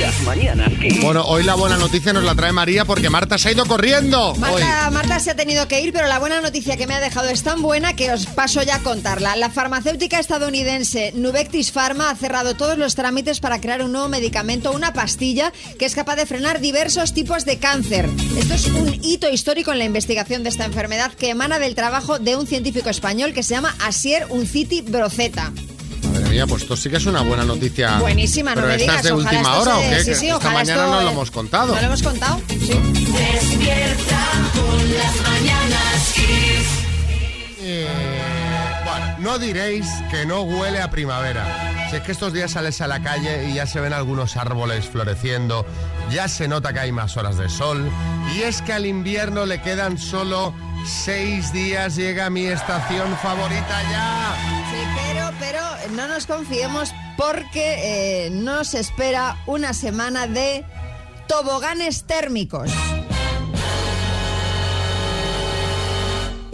Las mañanas Kiss. Bueno, hoy la buena noticia nos la trae María porque Marta se ha ido corriendo. Hoy. Marta, Marta se ha tenido que ir, pero la buena noticia que me ha dejado es tan buena que os paso ya a contarla. La farmacéutica estadounidense Nuvectis Pharma ha cerrado todos los trámites para crear un nuevo medicamento, una pastilla que es capaz de frenar diversos tipos de cáncer. Esto es un hito histórico en la investigación de esta enfermedad que emana del trabajo de un científico español que se llama Asier Unciti Broceta. Mía, pues esto sí que es una buena noticia. Buenísima, no ¿Pero me digas. es de última hora o qué? Sí, Que sí, esta mañana esto- no lo hemos contado. ¿No lo hemos contado? Sí. Despierta con las mañanas Kiss. Eh, bueno, no diréis que no huele a primavera. Si es que estos días sales a la calle y ya se ven algunos árboles floreciendo, ya se nota que hay más horas de sol, y es que al invierno le quedan solo seis días, llega mi estación favorita ya. Pero no nos confiemos porque eh, nos espera una semana de toboganes térmicos.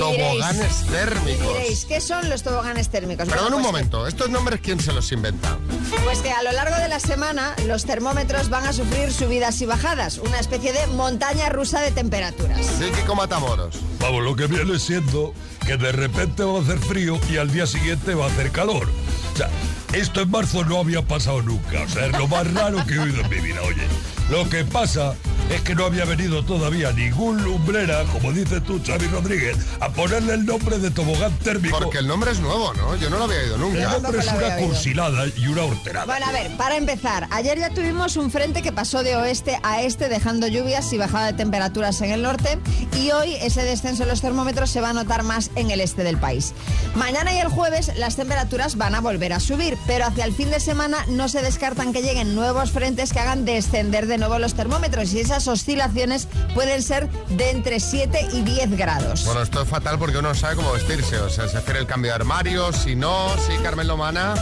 Toboganes térmicos. Diréis, ¿qué son los toboganes térmicos? Perdón Bueno, un pues momento, ¿estos nombres quién se los inventa? Pues que a lo largo de la semana los termómetros van a sufrir subidas y bajadas, una especie de montaña rusa de temperaturas. Sí, Kiko Matamoros. Vamos, lo que viene siendo que de repente va a hacer frío y al día siguiente va a hacer calor. O sea, esto en marzo no había pasado nunca. O sea, es lo más raro que he oído en mi vida. Oye, lo que pasa es que no había venido todavía ningún lumbrera, como dices tú, Xavi Rodríguez, a ponerle el nombre de tobogán térmico. Porque el nombre es nuevo, ¿no? Yo no lo había oído el nunca. nombre es una cursilada y una horterada. Bueno, a ver, para empezar, ayer ya tuvimos un frente que pasó de oeste a este, dejando lluvias y bajada de temperaturas en el norte, y hoy ese descenso en los termómetros se va a notar más en el este del país. Mañana y el jueves las temperaturas van a volver a subir, pero hacia el fin de semana no se descartan que lleguen nuevos frentes que hagan descender de nuevo los termómetros, y esas oscilaciones pueden ser de entre 7 y 10 grados. Bueno, esto es fatal porque uno no sabe cómo vestirse. O sea, si hacer el cambio de armario, si no, sí, Carmen Lomana.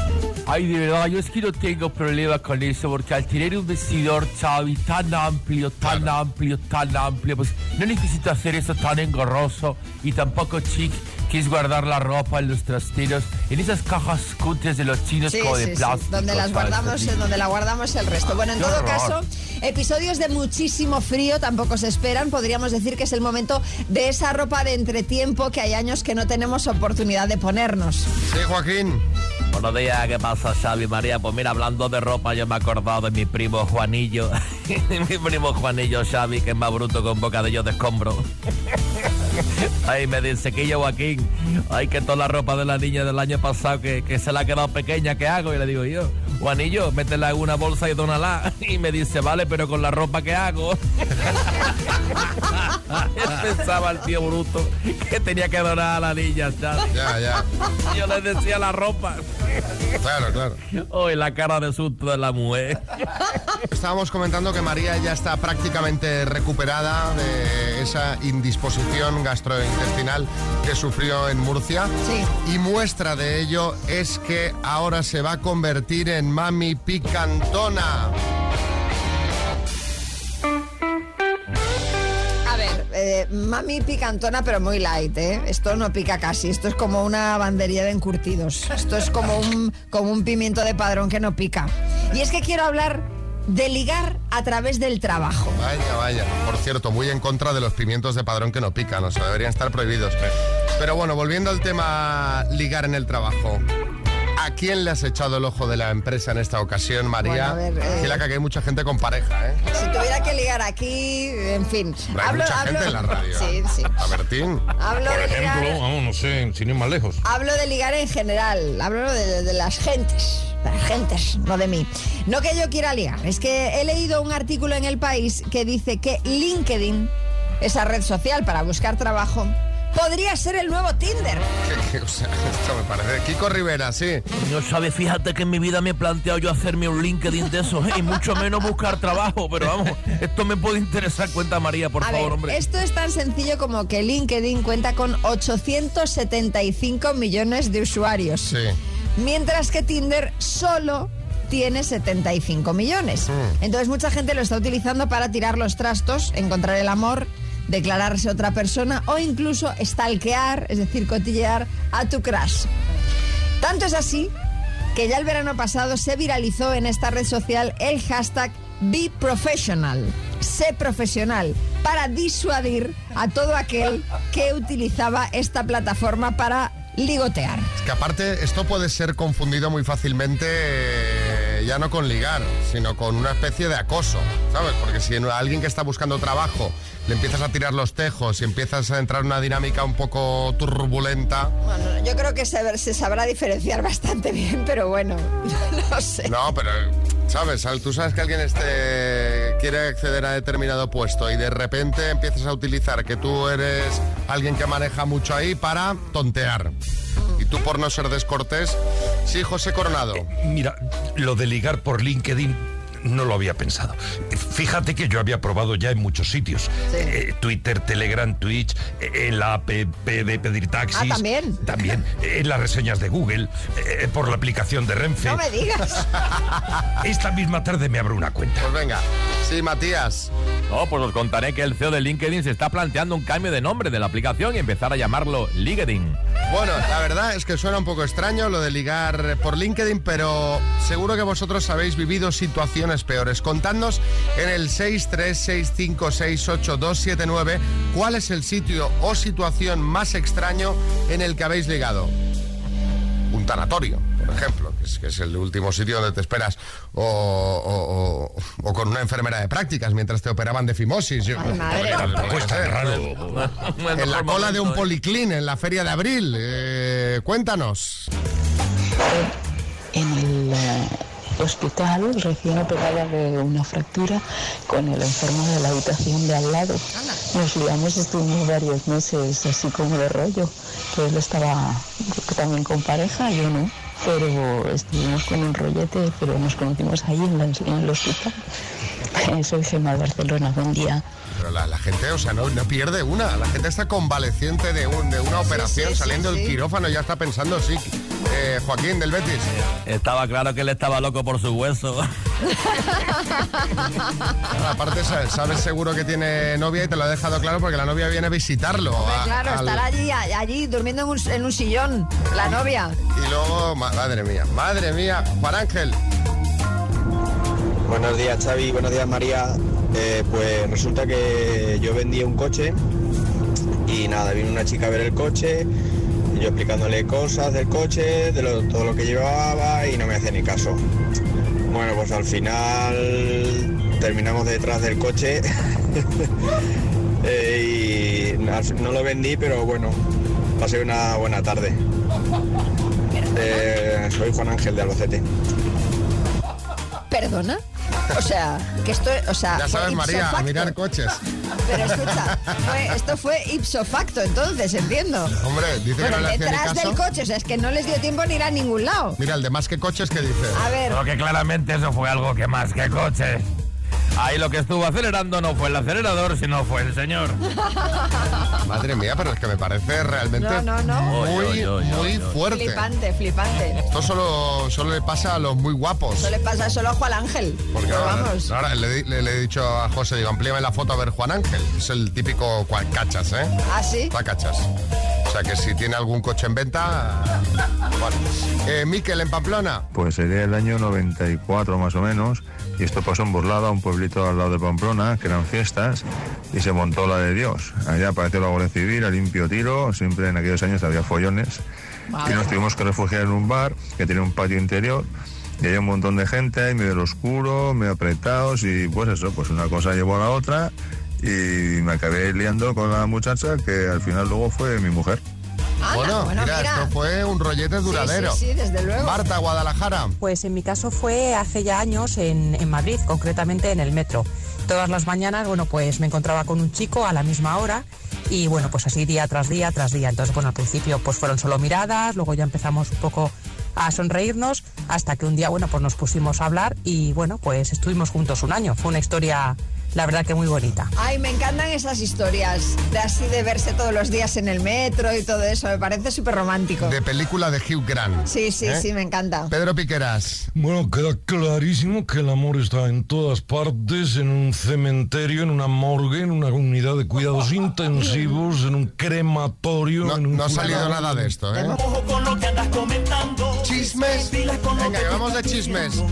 Ay, de verdad, yo es que no tengo problema con eso, porque al tener un vestidor, Xavi, tan amplio, tan Claro. amplio, tan amplio, pues no necesito hacer eso tan engorroso y tampoco chic, que es guardar la ropa en los trasteros, en esas cajas cutres de los chinos Sí, como sí, de sí, plástico. donde las ¿sabes? guardamos, Así. eh, donde la guardamos el resto. Bueno, en todo horror. caso, episodios de muchísimo frío tampoco se esperan. Podríamos decir que es el momento de esa ropa de entretiempo que hay años que no tenemos oportunidad de ponernos. Sí, Joaquín. Buenos días, ¿qué pasa, Xavi María? Pues mira, hablando de ropa, yo me he acordado de mi primo Juanillo. mi primo Juanillo, Xavi, que es más bruto con bocadillo de escombro. Ay, me dice que yo, Joaquín, ay, que toda la ropa de la niña del año pasado que, que se la ha quedado pequeña, ¿qué hago? Y le digo yo, Juanillo, métela en una bolsa y dónala. Y me dice, vale, pero con la ropa que hago. Pensaba el tío bruto que tenía que donar a la niña, ¿sabes? Ya, ya. Yo le decía la ropa. Claro, claro. Hoy la cara de susto de la mujer. Estábamos comentando que María ya está prácticamente recuperada de esa indisposición gastrointestinal que sufrió en Murcia. Sí. Y muestra de ello es que ahora se va a convertir en mami picantona. A ver, eh, mami picantona, pero muy light, ¿eh? Esto no pica casi. Esto es como una bandería de encurtidos. Esto es como un, como un pimiento de padrón que no pica. Y es que quiero hablar de ligar a través del trabajo. Vaya, vaya. Por cierto, muy en contra de los pimientos de padrón que no pican, o sea, deberían estar prohibidos. Pero bueno, volviendo al tema ligar en el trabajo. ¿A quién le has echado el ojo de la empresa en esta ocasión, María? Bueno, a ver, eh. Fila que hay mucha gente con pareja, ¿eh? Si tuviera que ligar aquí, en fin. Hay mucha gente en la radio. Sí, sí. A Bertín. Hablo Por de ejemplo, ligar. vamos, no sé, sin ir más lejos. Hablo de ligar en general, hablo de, de las gentes, de las gentes, no de mí. No que yo quiera ligar, es que he leído un artículo en El País que dice que LinkedIn, esa red social para buscar trabajo, podría ser el nuevo Tinder. Que, o sea, esto me parece. Kiko Rivera, sí. No sabes, fíjate que en mi vida me he planteado yo hacerme un LinkedIn de esos, ¿eh? y mucho menos buscar trabajo, pero vamos, esto me puede interesar. Cuenta María, por A favor, ver, hombre. esto es tan sencillo como que LinkedIn cuenta con 875 millones de usuarios. Sí. Mientras que Tinder solo tiene 75 millones. Entonces mucha gente lo está utilizando para tirar los trastos, encontrar el amor, declararse otra persona o incluso stalkear, es decir, cotillear a tu crush. Tanto es así que ya el verano pasado se viralizó en esta red social el hashtag Be Professional, sé profesional, para disuadir a todo aquel que utilizaba esta plataforma para ligotear. Es que aparte esto puede ser confundido muy fácilmente eh, ya no con ligar, sino con una especie de acoso, ¿sabes? Porque si a alguien que está buscando trabajo le empiezas a tirar los tejos y empiezas a entrar en una dinámica un poco turbulenta, Bueno, yo creo que se, se sabrá diferenciar bastante bien, pero bueno, no sé. no, pero ¿sabes? Tú sabes que alguien este quiere acceder a determinado puesto y de repente empiezas a utilizar que tú eres alguien que maneja mucho ahí para tontear. Tú por no ser descortés, sí, José Coronado. Mira, lo de ligar por LinkedIn no lo había pensado. Fíjate que yo había probado ya en muchos sitios. Eh, Twitter, Telegram, Twitch, eh, en la app de pedir taxis. Ah, ¿también? También. eh, En las reseñas de Google, eh, por la aplicación de Renfe. No me digas. Esta misma tarde me abro una cuenta. Pues venga, sí, Matías. No, pues os contaré que el CEO de LinkedIn se está planteando un cambio de nombre de la aplicación y empezar a llamarlo LinkedIn. Bueno, la verdad es que suena un poco extraño lo de ligar por LinkedIn, pero seguro que vosotros habéis vivido situaciones peores. Contadnos en el 636568279 cuál es el sitio o situación más extraño en el que habéis ligado. Un tanatorio, por ejemplo, que es, que es el último sitio donde te esperas, o, o- o- o con una enfermera de prácticas mientras te operaban de fimosis. Yo- Ay, madre. Tampoco es tan raro. en la cola de un policlín en la feria de abril. Eh, cuéntanos. en el eh, hospital recién operada de una fractura con el enfermo de la habitación de al lado. Nos liamos, estuvimos varios meses así como de rollo, que él estaba también con pareja, yo no, pero estuvimos con un rollete, pero nos conocimos ahí en, la- en el hospital. Soy Gemma de Barcelona, buen día. Pero la, la gente, o sea, no, no pierde una. La gente está convaleciente de, un- de una operación, sí, saliendo sí, del sí. quirófano, ya está pensando, sí. Eh, Joaquín del Betis. Estaba claro que él estaba loco por su hueso. Aparte, sa- sabes seguro que tiene novia y te lo ha dejado claro porque la novia viene a visitarlo. a- Claro, al- estar allí, allí durmiendo en un, en un sillón, la novia. Y luego, ma- madre mía, madre mía, Juan Ángel. Buenos días Xavi, buenos días María. Eh, pues resulta que yo vendía un coche y nada, vino una chica a ver el coche, yo explicándole cosas del coche, de lo- todo lo que llevaba y no me hacía ni caso. Bueno, pues al final terminamos detrás del coche eh, y no lo vendí, pero bueno, pasé una buena tarde. Eh, soy Juan Ángel de Albacete. ¿Perdona? O sea, que esto, o sea, Ya fue sabes, ipso María, a mirar coches. Pero escucha, fue- esto fue ipso facto, entonces, entiendo. Hombre, dice que no le detrás caso. del coche, o sea, es que no les dio tiempo ni ir a ningún lado. Mira, el de más que coches que dice. A ver, Pero que claramente eso fue algo que más que coche. Ahí lo que estuvo acelerando no fue el acelerador, sino fue el señor. Madre mía, pero es que me parece realmente No, no, no. muy, Oy, oy, oy, muy oy, oy. fuerte. flipante, flipante. Esto solo, solo le pasa a los muy guapos. Eso le pasa solo a Juan Ángel. Porque ahora, vamos. ahora le, le- le he dicho a José, digo, amplíame la foto a ver Juan Ángel. Es el típico cual cachas, ¿eh? ¿Ah, sí? Cachas. O sea que si tiene algún coche en venta... Vale. Eh, Miquel, en Pamplona. Pues sería el año 94 más o menos, y esto pasó en Burlada, un pueblito al lado de Pamplona, que eran fiestas, y se montó la de Dios. Allá apareció la Guardia Civil, a limpio tiro, siempre en aquellos años había follones, y nos tuvimos que refugiar en un bar que tiene un patio interior, y había un montón de gente ahí, medio oscuro, medio apretados, y pues eso, pues una cosa llevó a la otra, y me acabé liando con la muchacha, que al final luego fue mi mujer. Anda, bueno, bueno, mira, mira. esto fue un rollete duradero. Sí, sí, sí, desde luego. Marta, Guadalajara. Pues en mi caso fue hace ya años en, en Madrid, concretamente en el metro. Todas las mañanas, bueno, pues me encontraba con un chico a la misma hora y bueno, pues así día tras día tras día. Entonces, bueno, al principio pues fueron solo miradas, luego ya empezamos un poco a sonreírnos hasta que un día, bueno, pues nos pusimos a hablar y bueno, pues estuvimos juntos un año. Fue una historia la verdad que muy bonita. Ay, me encantan esas historias de así de verse todos los días en el metro y todo eso. Me parece súper romántico. De película de Hugh Grant. Sí, sí, ¿Eh? sí, me encanta. Pedro Piqueras. Bueno, queda clarísimo que el amor está en todas partes, en un cementerio, en una morgue, en una unidad de cuidados intensivos, en un crematorio, No, en un no ha salido nada de esto, ¿eh? Ojo con lo que andas comentando. Chismes. Venga, vamos de chismes.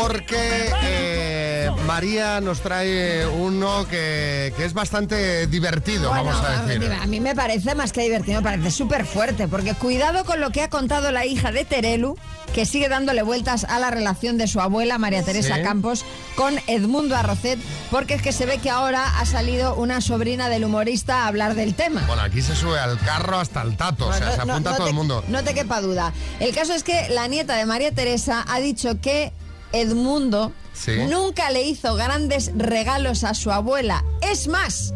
Porque eh, María nos trae uno que, que es bastante divertido, Bueno, vamos a a decir. mí- a mí me parece más que divertido, me parece súper fuerte, porque cuidado con lo que ha contado la hija de Terelu, que sigue dándole vueltas a la relación de su abuela, María Teresa Sí. Campos, con Edmundo Arrocet, porque es que se ve que ahora ha salido una sobrina del humorista a hablar del tema. Bueno, aquí se sube al carro hasta el tato, o sea, se no- apunta no todo te- el mundo. No te quepa duda. El caso es que la nieta de María Teresa ha dicho que Edmundo Sí. nunca le hizo grandes regalos a su abuela. Es más,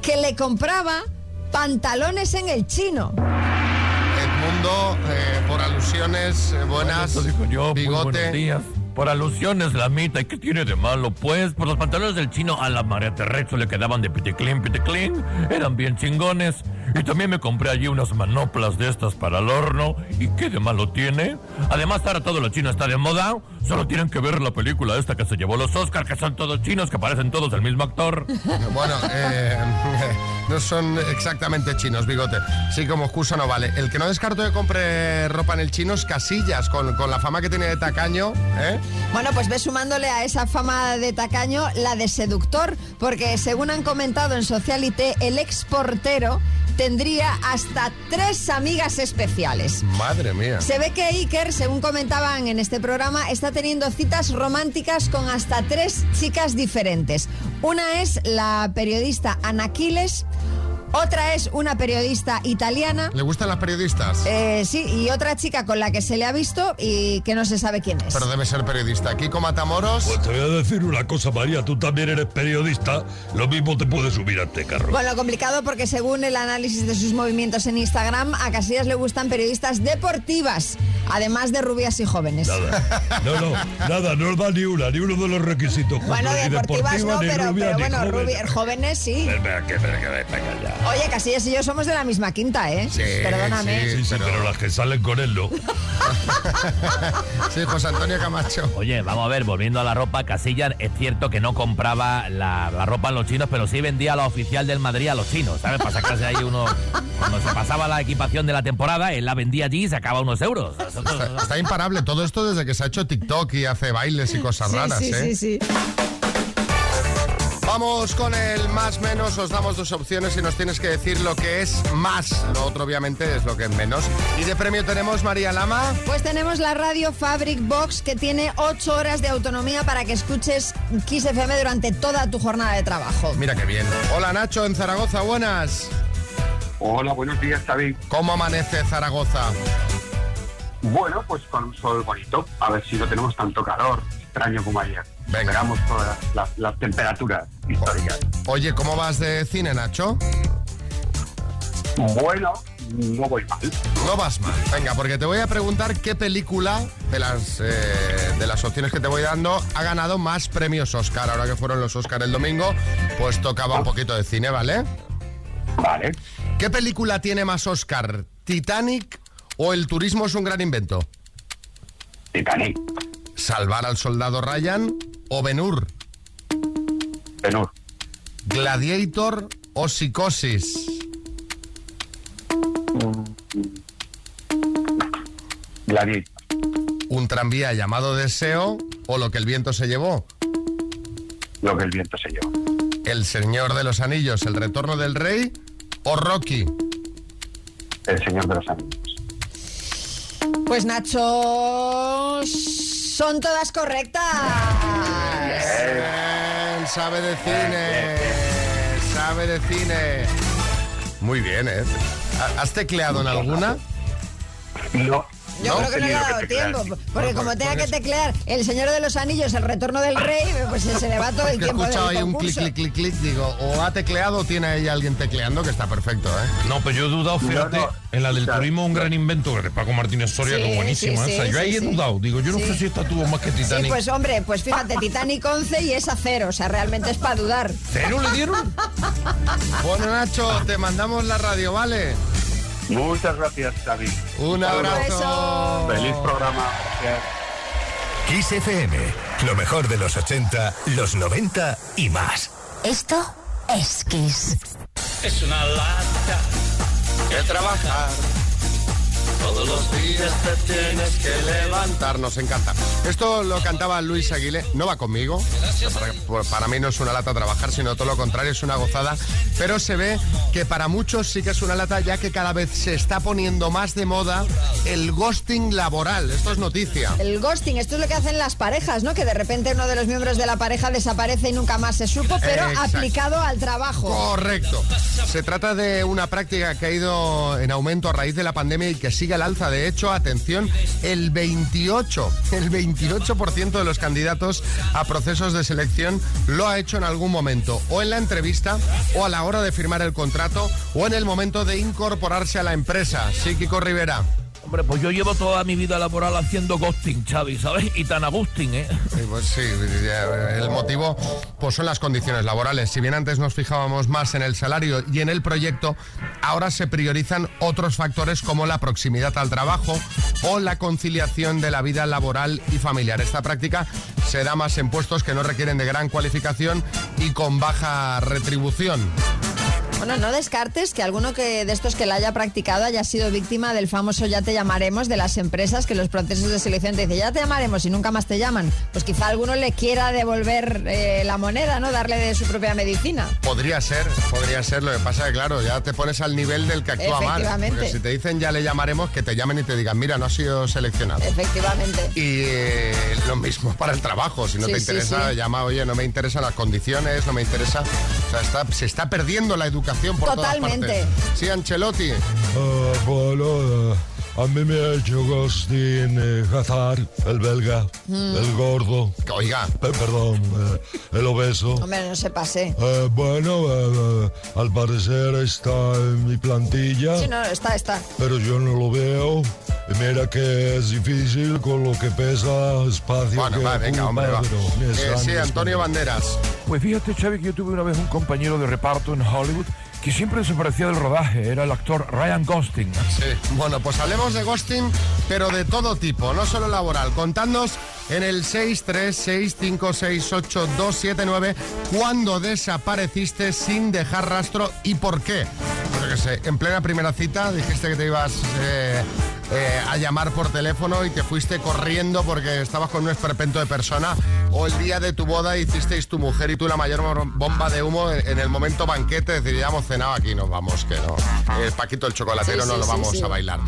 que le compraba pantalones en el chino. Edmundo, eh, por alusiones eh, buenas, Eso digo yo, muy buenos bigote. días. Por alusiones, la mitad, ¿y qué tiene de malo? Pues, por los pantalones del chino a la María Teresa le quedaban de piticlin, piticlin, eran bien chingones. Y también me compré allí unas manoplas de estas para el horno. ¿Y qué de malo tiene? Además, ahora todo lo chino está de moda. Solo tienen que ver la película esta que se llevó los Oscars, que son todos chinos, que parecen todos el mismo actor. Bueno, eh, no son exactamente chinos, bigote. Sí, como excusa no vale. El que no descarto que compre ropa en el chino es Casillas, con, con la fama que tiene de tacaño, ¿eh? Bueno, pues ve sumándole a esa fama de tacaño la de seductor, porque según han comentado en Socialité, el exportero tendría hasta tres amigas especiales. Madre mía. Se ve que Iker, según comentaban en este programa, está teniendo citas románticas con hasta tres chicas diferentes. Una es la periodista Anaquiles, otra es una periodista italiana. ¿Le gustan las periodistas? eh, sí, y otra chica con la que se le ha visto y que no se sabe quién es. Pero debe ser periodista. Kiko Matamoros. Pues te voy a decir una cosa, María, tú también eres periodista, lo mismo te puedes subir a este carro. Bueno, complicado porque según el análisis de sus movimientos en Instagram, a Casillas le gustan periodistas deportivas, además de rubias y jóvenes. Nada, no, no, nada, no da ni una, ni uno de los requisitos. Bueno, deportivas deportiva, no, ni pero, rubia, pero ni bueno, rubi- jóvenes sí. Venga, que, venga, que, venga ya. Oye, Casillas y yo somos de la misma quinta, ¿eh? Sí, Perdóname. Sí, sí, pero... las que salen con él no. Sí, José Antonio Camacho. Oye, vamos a ver, volviendo a la ropa, Casillas es cierto que no compraba la, la ropa a los chinos, pero sí vendía la oficial del Madrid a los chinos, ¿sabes? Para sacarse ahí uno. Cuando se pasaba la equipación de la temporada, él la vendía allí y sacaba unos euros. Está, está imparable todo esto desde que se ha hecho TikTok y hace bailes y cosas Sí, raras, sí, ¿eh? sí, sí. Vamos con el más menos, os damos dos opciones y nos tienes que decir lo que es más. Lo otro obviamente es lo que es menos. Y de premio tenemos María Lama. Pues tenemos la radio Fabric Box que tiene 8 horas de autonomía para que escuches Kiss FM durante toda tu jornada de trabajo. Mira qué bien. Hola Nacho en Zaragoza, buenas. Hola, buenos días, Xavi. ¿Cómo amanece Zaragoza? Bueno, pues con un sol bonito. A ver si no tenemos tanto calor, extraño como ayer. Venga. Esperamos todas las, las temperaturas históricas. Oye, ¿cómo vas de cine, Nacho? Bueno, no voy mal. No vas mal. Venga, porque te voy a preguntar qué película de las, eh, de las opciones que te voy dando ha ganado más premios Oscar. Ahora que fueron los Oscar el domingo, pues tocaba un poquito de cine, ¿vale? Vale. ¿Qué película tiene más Oscar? ¿Titanic o El turismo es un gran invento? Titanic, ¿Salvar al soldado Ryan o Ben-Hur? Benur, ¿Gladiator o Psicosis? Gladiator, ¿Un tranvía llamado Deseo o Lo que el viento se llevó? lo que el viento se lleva. ¿El Señor de los Anillos, El retorno del rey o Rocky? El Señor de los Anillos. Pues Nacho, son todas correctas. Bien, sabe de cine. Sabe de cine. Muy bien, ¿eh? ¿Has tecleado en alguna? No, Yo creo que no le ha dado tiempo, porque como tenga que teclear El Señor de los Anillos, El Retorno del Rey, pues se le va todo el Que he tiempo escuchado ahí un clic, clic, clic, clic, digo, o ha tecleado o tiene ahí alguien tecleando, que está perfecto, ¿eh? No, pero yo he dudado, fíjate, en la del turismo un gran invento de Paco Martínez Soria, Sí, que es buenísima. sí, ¿eh? O sea, sí, yo ahí sí, he sí. dudado. Digo, yo no Sí. sé si esta tuvo más que Sí, Titanic. pues hombre, pues fíjate, Titanic 11 y esa cero, o sea, realmente es para dudar. ¿Cero le dieron? Bueno, Nacho, te mandamos la radio, ¿vale? Muchas gracias, Xavi. Un abrazo. Feliz programa. Gracias. Kiss FM, lo mejor de los 80, los 90 y más. Esto es Kiss. Es una lata que trabajar. Todos los días te tienes que levantar, nos encanta. Esto lo cantaba Luis Aguilé, no va conmigo. Para, para mí no es una lata trabajar, sino todo lo contrario, es una gozada. Pero se ve que para muchos sí que es una lata, ya que cada vez se está poniendo más de moda el ghosting laboral. Esto es noticia. El ghosting, esto es lo que hacen las parejas, ¿no? Que de repente uno de los miembros de la pareja desaparece y nunca más se supo, pero Exacto. aplicado al trabajo. Correcto. Se trata de una práctica que ha ido en aumento a raíz de la pandemia y que sigue al alza. De hecho, atención, el 28, el 28% de los candidatos a procesos de selección lo ha hecho en algún momento, o en la entrevista, o a la hora de firmar el contrato, o en el momento de incorporarse a la empresa. Sí, Kiko Rivera. Hombre, pues yo llevo toda mi vida laboral haciendo ghosting, Xavi, ¿sabes? Y tan agusting, ¿eh? Pues sí, el motivo pues son las condiciones laborales. Si bien antes nos fijábamos más en el salario y en el proyecto, ahora se priorizan otros factores como la proximidad al trabajo o la conciliación de la vida laboral y familiar. Esta práctica se da más en puestos que no requieren de gran cualificación y con baja retribución. Bueno, no descartes que alguno que de estos que la haya practicado haya sido víctima del famoso ya te llamaremos de las empresas que los procesos de selección te dicen ya te llamaremos y nunca más te llaman. Pues quizá alguno le quiera devolver eh, la moneda, ¿no? Darle de su propia medicina. Podría ser, podría ser. Lo que pasa es que, claro, ya te pones al nivel del que actúa mal. Efectivamente. Porque si te dicen ya le llamaremos, que te llamen y te digan, mira, no has sido seleccionado. Efectivamente. Y eh, lo mismo para el trabajo. Si no Sí, te sí, interesa, sí. llama, oye, no me interesan las condiciones, no me interesa. O sea, está- se está perdiendo la educación por Totalmente. todas partes. Sí, Ancelotti. Ah, a mí me ha hecho Agustín eh, Hazard, el belga, Mm. el gordo. Oiga. perdón, eh, el obeso. Hombre, no se pase. Eh, bueno, eh, eh, al parecer está en mi plantilla, Sí, no, está, está. pero yo no lo veo. Mira que es difícil con lo que pesa espacio. Bueno, que va, venga, hombre, va. Eh, sí, ni Antonio Banderas. Pues fíjate, Xavi, que yo tuve una vez un compañero de reparto en Hollywood que siempre desaparecía del rodaje. Era el actor Ryan Gosling. Sí. Bueno, pues hablemos de ghosting, pero de todo tipo, no solo laboral. Contadnos en el 636568279 cuándo desapareciste sin dejar rastro y por qué. Yo qué sé, en plena primera cita dijiste que te ibas eh, eh, a llamar por teléfono y te fuiste corriendo porque estabas con un esperpento de persona o el día de tu boda hicisteis tu mujer y tú la mayor bomba de humo en el momento banquete, decir, ya hemos cenado aquí, nos vamos, que no. Eh, Paquito el chocolatero Sí, no sí, lo vamos sí. a bailar.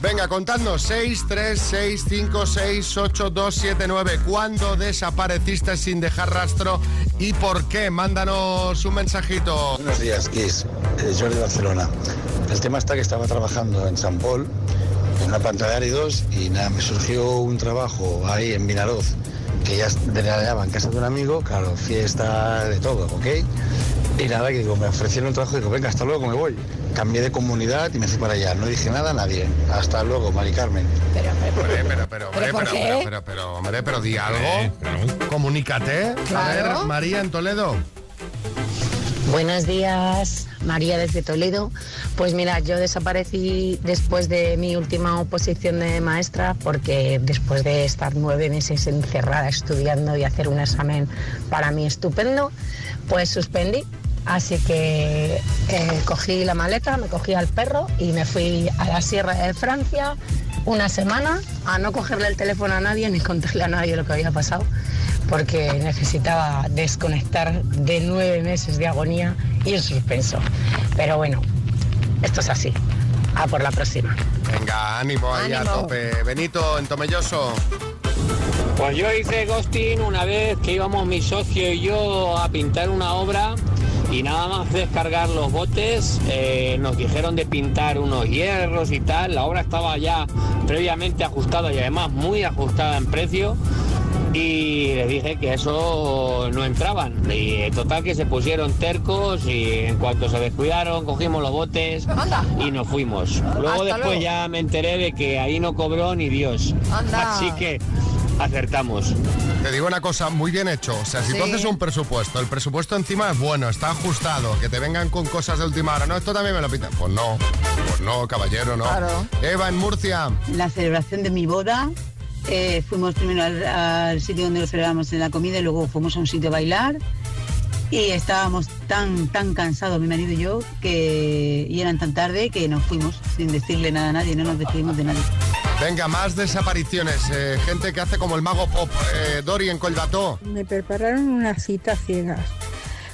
Venga, contadnos, 636568279, ¿cuándo desapareciste sin dejar rastro y por qué? Mándanos un mensajito. Buenos días, Kiss. Eh, Jordi de Barcelona. El tema está que estaba trabajando en San Paul, en una planta de áridos, y nada, me surgió un trabajo ahí en Vinaroz, que ya de la llama en casa de un amigo, claro, fiesta de todo, ¿ok? Y nada, que digo, me ofrecieron un trabajo y digo, venga, hasta luego, me voy. Cambié de comunidad y me fui para allá. No dije nada a nadie. Hasta luego, Mari Carmen. Pero, Hombre, pero, pero, hombre, ¿Pero por pero, qué? pero, pero, pero, hombre, pero di algo. Comunícate. A Claro. ver, María en Toledo. Buenos días, María desde Toledo. Pues mira, yo desaparecí después de mi última oposición de maestra porque después de estar nueve meses encerrada estudiando y hacer un examen para mí estupendo, pues suspendí. Así que eh, cogí la maleta, me cogí al perro y me fui a la Sierra de Francia una semana a no cogerle el teléfono a nadie ni contarle a nadie lo que había pasado porque necesitaba desconectar de nueve meses de agonía y en suspenso. Pero bueno, esto es así. A por la próxima. Venga, ánimo ahí a tope. Benito en Tomelloso. Pues yo hice ghosting una vez que íbamos mi socio y yo a pintar una obra Y nada más descargar los botes, eh, nos dijeron de pintar unos hierros y tal. La obra estaba ya previamente ajustada y además muy ajustada en precio. Y les dije que eso no entraban. Y eh, total que se pusieron tercos y en cuanto se descuidaron cogimos los botes y nos fuimos. Luego Hasta después luego. ya me enteré de que ahí no cobró ni Dios. Anda. Así que acertamos. Te digo una cosa, muy bien hecho. O sea, si tú Sí. haces un presupuesto, el presupuesto encima es bueno, está ajustado, que te vengan con cosas de última hora. No, esto también me lo pitan. Pues no, pues no, caballero, no. Claro. Eva, en Murcia. La celebración de mi boda, eh, fuimos primero al, al sitio donde lo celebramos en la comida y luego fuimos a un sitio a bailar. Y estábamos tan, tan cansados, mi marido y yo, que y eran tan tarde que nos fuimos sin decirle nada a nadie, no nos despedimos de nadie. Venga, más desapariciones. eh, gente que hace como el mago pop. Eh, Dori en Colbató. Me prepararon una cita ciegas.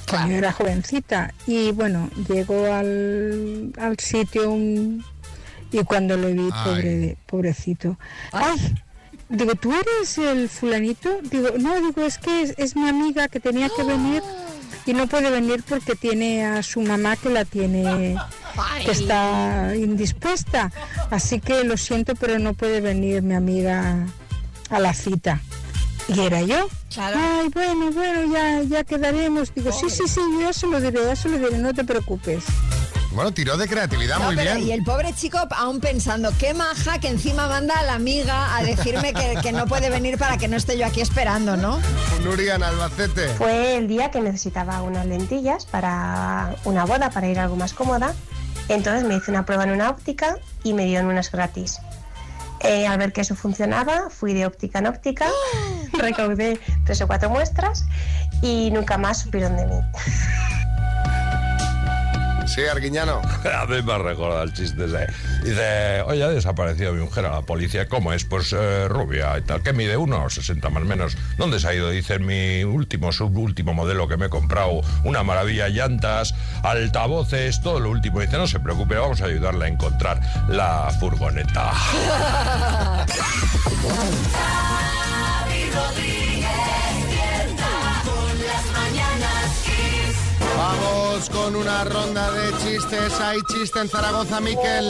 Cuando yo era jovencita. Y bueno, llego al, al sitio un- y cuando lo vi, pobre, pobrecito. ¡Ay! Digo, ¿tú eres el fulanito? Digo, no, digo, es que es, es mi amiga que tenía que venir y no puede venir porque tiene a su mamá que la tiene, que está indispuesta. Así que lo siento, pero no puede venir mi amiga a la cita. Y era yo. Ay, bueno, bueno, ya, ya quedaremos. Digo, sí, sí, sí, yo se lo diré, ya se lo diré, no te preocupes. Bueno, tiró de creatividad, No, muy pero- bien. Y el pobre chico aún pensando, qué maja que encima manda a la amiga a decirme que, que no puede venir para que no esté yo aquí esperando, ¿no? Nuria en Albacete. Fue el día que necesitaba unas lentillas para una boda, para ir algo más cómoda. Entonces me hice una prueba en una óptica y me dieron unas gratis. Eh, al ver que eso funcionaba, fui de óptica en óptica, recaudé tres o cuatro muestras y nunca más supieron de mí. Sí, Arguiñano. A mí me ha recordado el chiste ese. Dice, oye, ha desaparecido mi mujer a la policía. ¿Cómo es? Pues eh, rubia y tal. ¿Qué mide? Uno 60 más o menos. ¿Dónde se ha ido? Dice, mi último, subúltimo modelo que me he comprado. Una maravilla, llantas, altavoces, todo lo último. Dice, no se preocupe, vamos a ayudarle a encontrar la furgoneta. Vamos con una ronda de chistes. Hay chiste en Zaragoza, Miquel.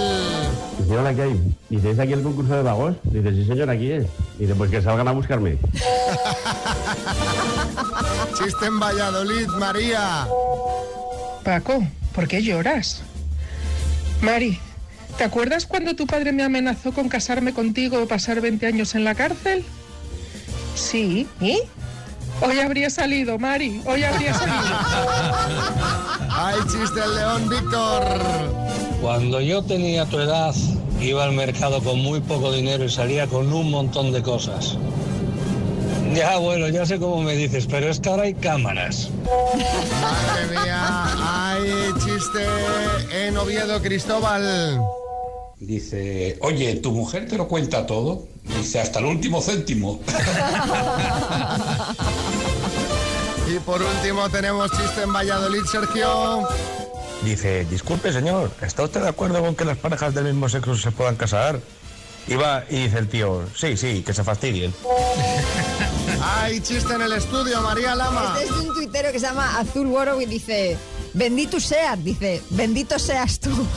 Señora, ¿qué hay? Dice, ¿es aquí el concurso de vagos? Dice, sí, señor, aquí es. Dice, pues que salgan a buscarme. Chiste en Valladolid, María. Paco, ¿por qué lloras? Mari, ¿te acuerdas cuando tu padre me amenazó con casarme contigo o pasar 20 años en la cárcel? Sí, ¿y? Hoy habría salido, Mari, hoy habría salido. Hay chiste en León, Víctor. Cuando yo tenía tu edad, iba al mercado con muy poco dinero y salía con un montón de cosas. Ya, bueno, ya sé cómo me dices, pero es que ahora hay cámaras. Madre mía, hay chiste en Oviedo, Cristóbal. Dice, oye, ¿tu mujer te lo cuenta todo? Dice, hasta el último céntimo. Y por último tenemos chiste en Valladolid, Sergio. Dice, disculpe, señor, ¿está usted de acuerdo con que las parejas del mismo sexo se puedan casar? Y va y dice el tío, sí, sí, que se fastidien. Hay chiste en el estudio, María Lama. Este es de un tuitero que se llama Azul Woro y dice, bendito seas, dice, bendito seas tú.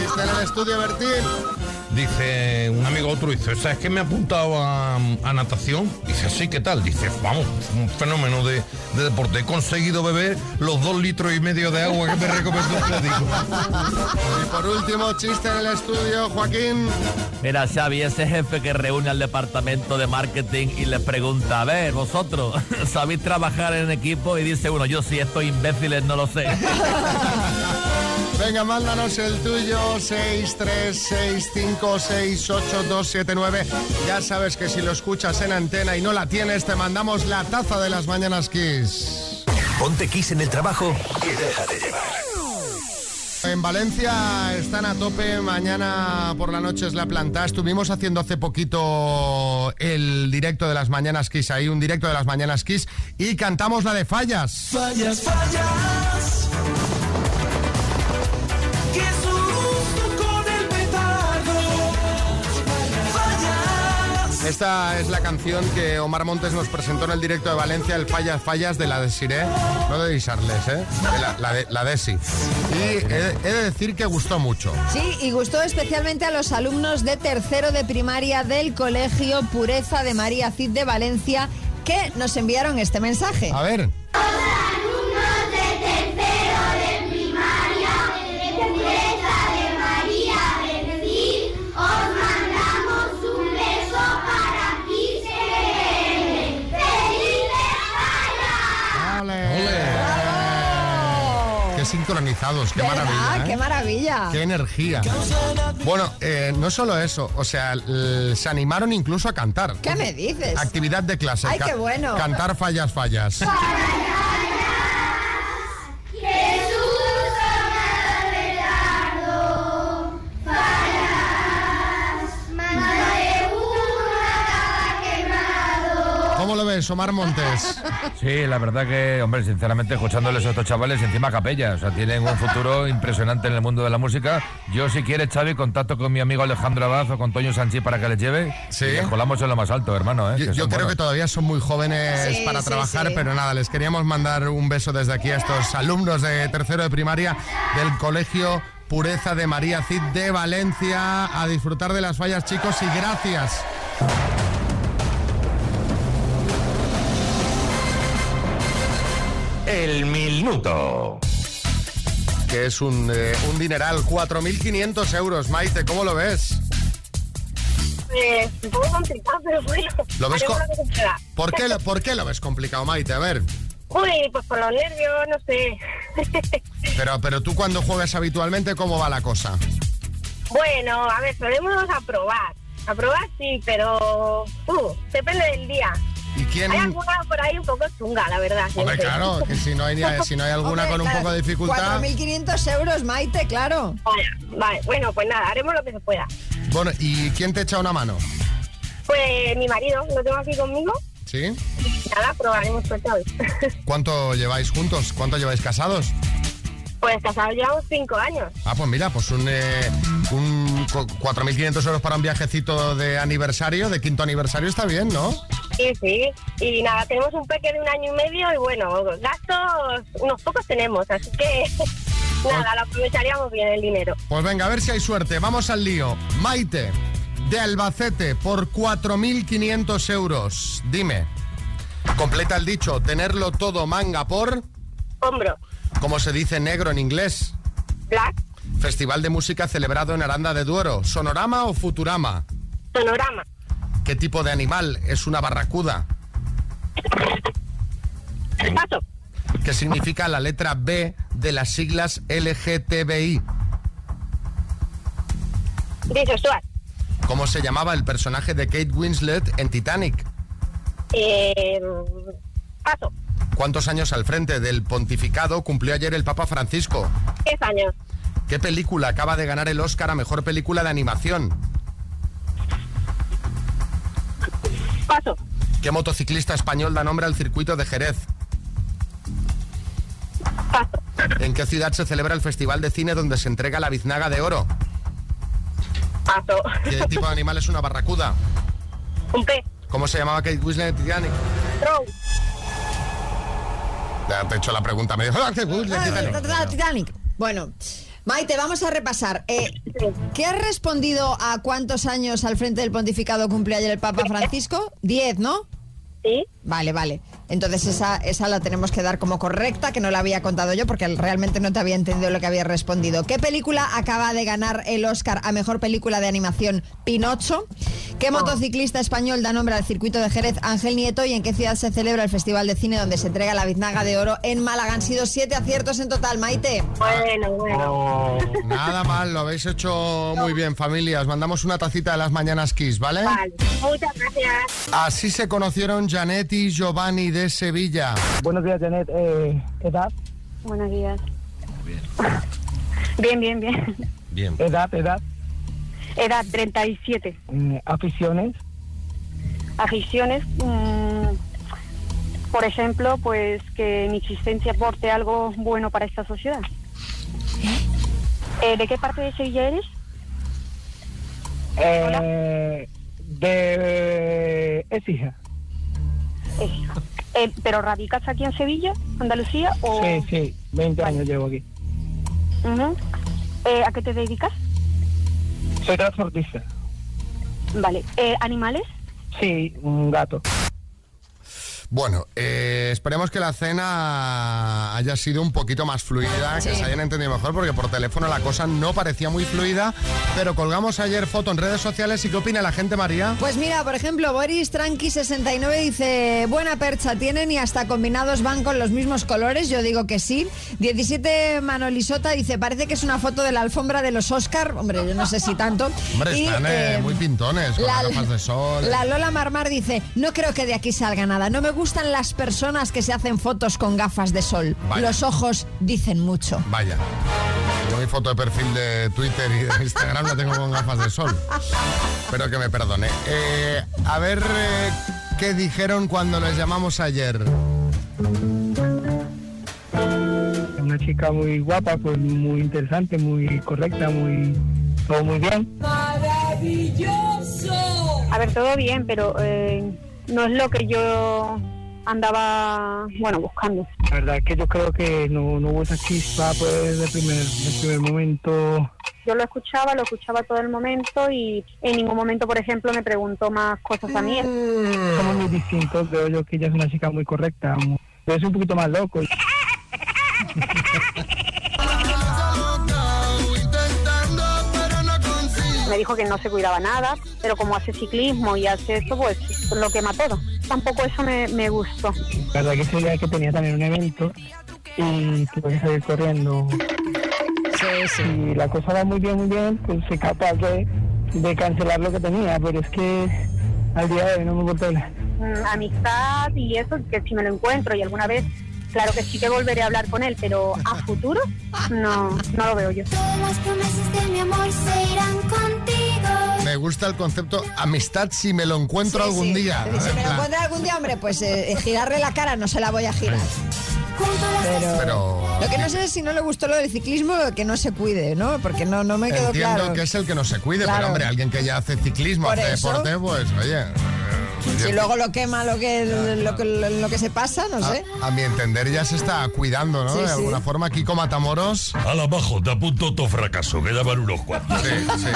Chiste en el estudio, Bertín. Dice un amigo otro, dice, ¿sabes que me he apuntado a, a natación? Dice, sí, ¿qué tal? Dice, vamos, un fenómeno de, de deporte. He conseguido beber los dos litros y medio de agua que me recomendó el médico. Y por último, chiste en el estudio, Joaquín. Mira, Xavi, ese jefe que reúne al departamento de marketing y les pregunta, a ver, vosotros, ¿sabéis trabajar en equipo? Y dice uno, yo sí, estos imbéciles no lo sé. Venga, mándanos el tuyo, 636568279. Ya sabes que si lo escuchas en antena y no la tienes, te mandamos la taza de las mañanas Kiss. Ponte Kiss en el trabajo y deja de llevar. En Valencia están a tope, mañana por la noche es la planta. Estuvimos haciendo hace poquito el directo de las mañanas Kiss, ahí un directo de las mañanas Kiss, y cantamos la de fallas. Fallas, fallas. Esta es la canción que Omar Montes nos presentó en el directo de Valencia, el Fallas Fallas de la Desiré, no de Disarles, ¿eh? De la, la de, la Desi. Y he, he de decir que gustó mucho. Sí, y gustó especialmente a los alumnos de tercero de primaria del Colegio Pureza de María Cid de Valencia que nos enviaron este mensaje. A ver. Sincronizados, qué ¿Verdad? maravilla. ¿eh? ¡Qué maravilla! Qué energía. Bueno, eh, no solo eso, o sea, se animaron incluso a cantar. ¿Qué me dices? Actividad de clase. ¡Ay, qué bueno! Cantar fallas, fallas. ¿Cómo lo ves, Omar Montes? Sí, la verdad que, hombre, sinceramente, escuchándoles a estos chavales encima capella, o sea, tienen un futuro impresionante en el mundo de la música. Yo, si quieres, Xavi, contacto con mi amigo Alejandro Abad o con Toño Sanchi para que les lleve. Sí. Y les colamos en lo más alto, hermano, ¿eh? Yo, que yo creo buenos. que todavía son muy jóvenes Sí, para sí, trabajar, sí. pero nada, les queríamos mandar un beso desde aquí a estos alumnos de tercero de primaria del Colegio Pureza de María Cid de Valencia. A disfrutar de las fallas, chicos, y gracias. El minuto. Que es un, eh, un dineral, 4.500 euros. Maite, ¿cómo lo ves? Pues un poco complicado, pero bueno. ¿Lo ves co-. ¿Por qué, lo, ¿Por qué lo ves complicado, Maite? A ver, Uy, pues por los nervios, no sé. pero, pero tú cuando juegas habitualmente, ¿cómo va la cosa? bueno, a ver, solemos aprobar. Aprobar sí, pero uh, depende del día. ¿Y quién...? Hay alguna por ahí un poco chunga, la verdad. Hombre, claro, que si no hay, ni- si no hay alguna Hombre, con un claro, poco de dificultad... 4.500 euros, Maite, claro. Vale, vale, bueno, pues nada, haremos lo que se pueda. Bueno, ¿y quién te echa una mano? Pues mi marido, lo tengo aquí conmigo. ¿Sí? y Nada, probaremos suerte hoy. ¿Cuánto lleváis juntos? ¿Cuánto lleváis casados? Pues casados llevamos cinco años. Ah, pues mira, pues un, eh, un cu- 4.500 euros para un viajecito de aniversario, de quinto aniversario, está bien, ¿no? Sí, sí. Y nada, tenemos un peque de un año y medio y bueno, gastos unos pocos tenemos, así que nada, lo aprovecharíamos bien el dinero. Pues venga, a ver si hay suerte. Vamos al lío. Maite, de Albacete, por 4.500 euros. Dime, completa el dicho, tenerlo todo manga por... Hombro. Como se dice negro en inglés. Black. Festival de música celebrado en Aranda de Duero. ¿Sonorama o Futurama? Sonorama. ¿Qué tipo de animal es una barracuda? Paso. ¿Qué significa la letra B de las siglas LGTBI? Bisexual. ¿Cómo se llamaba el personaje de Kate Winslet en Titanic? Eh, paso. ¿Cuántos años al frente del pontificado cumplió ayer el Papa Francisco? 10 años. ¿Qué película acaba de ganar el Oscar a Mejor Película de Animación? Paso. ¿Qué motociclista español da nombre al circuito de Jerez? ¿En qué ciudad se celebra el Festival de Cine donde se entrega la biznaga de oro? Paso. ¿Qué tipo de animal es una barracuda? Un pez. ¿Cómo se llamaba Kate Winslet en Titanic? Rose. Ya te he hecho la pregunta. Me dijo, "Ah, Titanic". Titanic. Bueno, Maite, vamos a repasar. Eh, ¿Qué has respondido a cuántos años al frente del pontificado cumple ayer el Papa Francisco? Diez, ¿no? Sí. Vale, vale. Entonces esa, esa la tenemos que dar como correcta, que no la había contado yo porque realmente no te había entendido lo que había respondido. ¿Qué película acaba de ganar el Oscar a Mejor Película de Animación? Pinocho. ¿Qué motociclista español da nombre al circuito de Jerez? Ángel Nieto. ¿Y en qué ciudad se celebra el Festival de Cine donde se entrega la biznaga de oro en Málaga? Han sido siete aciertos en total, Maite. Bueno, bueno. Nada mal, lo habéis hecho muy bien, familia. Os mandamos una tacita de las mañanas Kiss, ¿vale? Vale. Muchas gracias. Así se conocieron Janet y Giovanni de Sevilla. Buenos días, Janet. Eh, ¿Edad? Buenos días. Bien, bien, bien. Bien. ¿Edad, edad? Edad 37. Mm, ¿Aficiones? Aficiones, mm, por ejemplo, pues que mi existencia aporte algo bueno para esta sociedad. Eh, ¿De qué parte de Sevilla eres? Eh, De Écija. Es hija. Eh, ¿Pero radicas aquí en Sevilla, Andalucía? O... Sí, sí, 20 años llevo aquí. Ujú. Eh, ¿A qué te dedicas? Soy transportista. Vale. Eh, ¿Animales? Sí, un gato. Bueno, eh, esperemos que la cena haya sido un poquito más fluida, que Sí. se hayan entendido mejor, porque por teléfono la cosa no parecía muy fluida, pero colgamos ayer foto en redes sociales y ¿qué opina la gente, María? Pues mira, por ejemplo, Boris Tranqui69 dice, buena percha tienen y hasta combinados van con los mismos colores, yo digo que sí. 17 Manolisota dice, parece que es una foto de la alfombra de los Oscar, hombre, yo no sé si tanto. Hombre, Y, están eh, eh, muy pintones, con la- gafas de sol. La Lola Marmar dice, no creo que de aquí salga nada. No me gustan las personas que se hacen fotos con gafas de sol. Vaya. Los ojos dicen mucho. Vaya. Yo mi foto de perfil de Twitter y de Instagram la tengo con gafas de sol. Pero que me perdone. Eh, a ver eh, qué dijeron cuando les llamamos ayer. Una chica muy guapa, pues muy interesante, muy correcta, muy todo muy bien. ¡Maravilloso! A ver, todo bien, pero eh, no es lo que yo andaba, bueno, buscando. La verdad es que yo creo que no, no hubo esa chispa pues de primer, de primer momento. Yo lo escuchaba, lo escuchaba todo el momento y en ningún momento, por ejemplo, me preguntó más cosas a mí. Somos muy distintos, veo yo que ella es una chica muy correcta. Pero es un poquito más loco. Me dijo que no se cuidaba nada, pero como hace ciclismo y hace esto, pues lo quema todo. Tampoco eso me, me gustó. La verdad que ese día que tenía también un evento y tuve que salir corriendo. Y la cosa va muy bien, muy bien, pues soy capaz de, de cancelar lo que tenía, pero es que al día de hoy no me importa nada. Mm, amistad y eso, que si me lo encuentro y alguna vez, claro que sí que volveré a hablar con él, pero a futuro no, no lo veo yo. Las promesas de mi amor se irán contigo. Me gusta el concepto amistad si me lo encuentro Sí, algún sí. día. Si me lo encuentro algún día, hombre, pues eh, eh, girarle la cara no se la voy a girar. Pero, pero Lo que no sé es si no le gustó lo del ciclismo que no se cuide, ¿no? Porque no, no me quedó entiendo claro. que es el que no se cuide, Claro. pero hombre, alguien que ya hace ciclismo, Por hace eso. deporte, pues oye. Si luego lo quema lo que, lo, que, lo que se pasa, no sé. A, mi entender ya se está cuidando, ¿no? Sí, de sí. alguna forma, Kiko Matamoros. Al abajo, te apunto todo fracaso, que ya van unos cuantos. Sí, sí.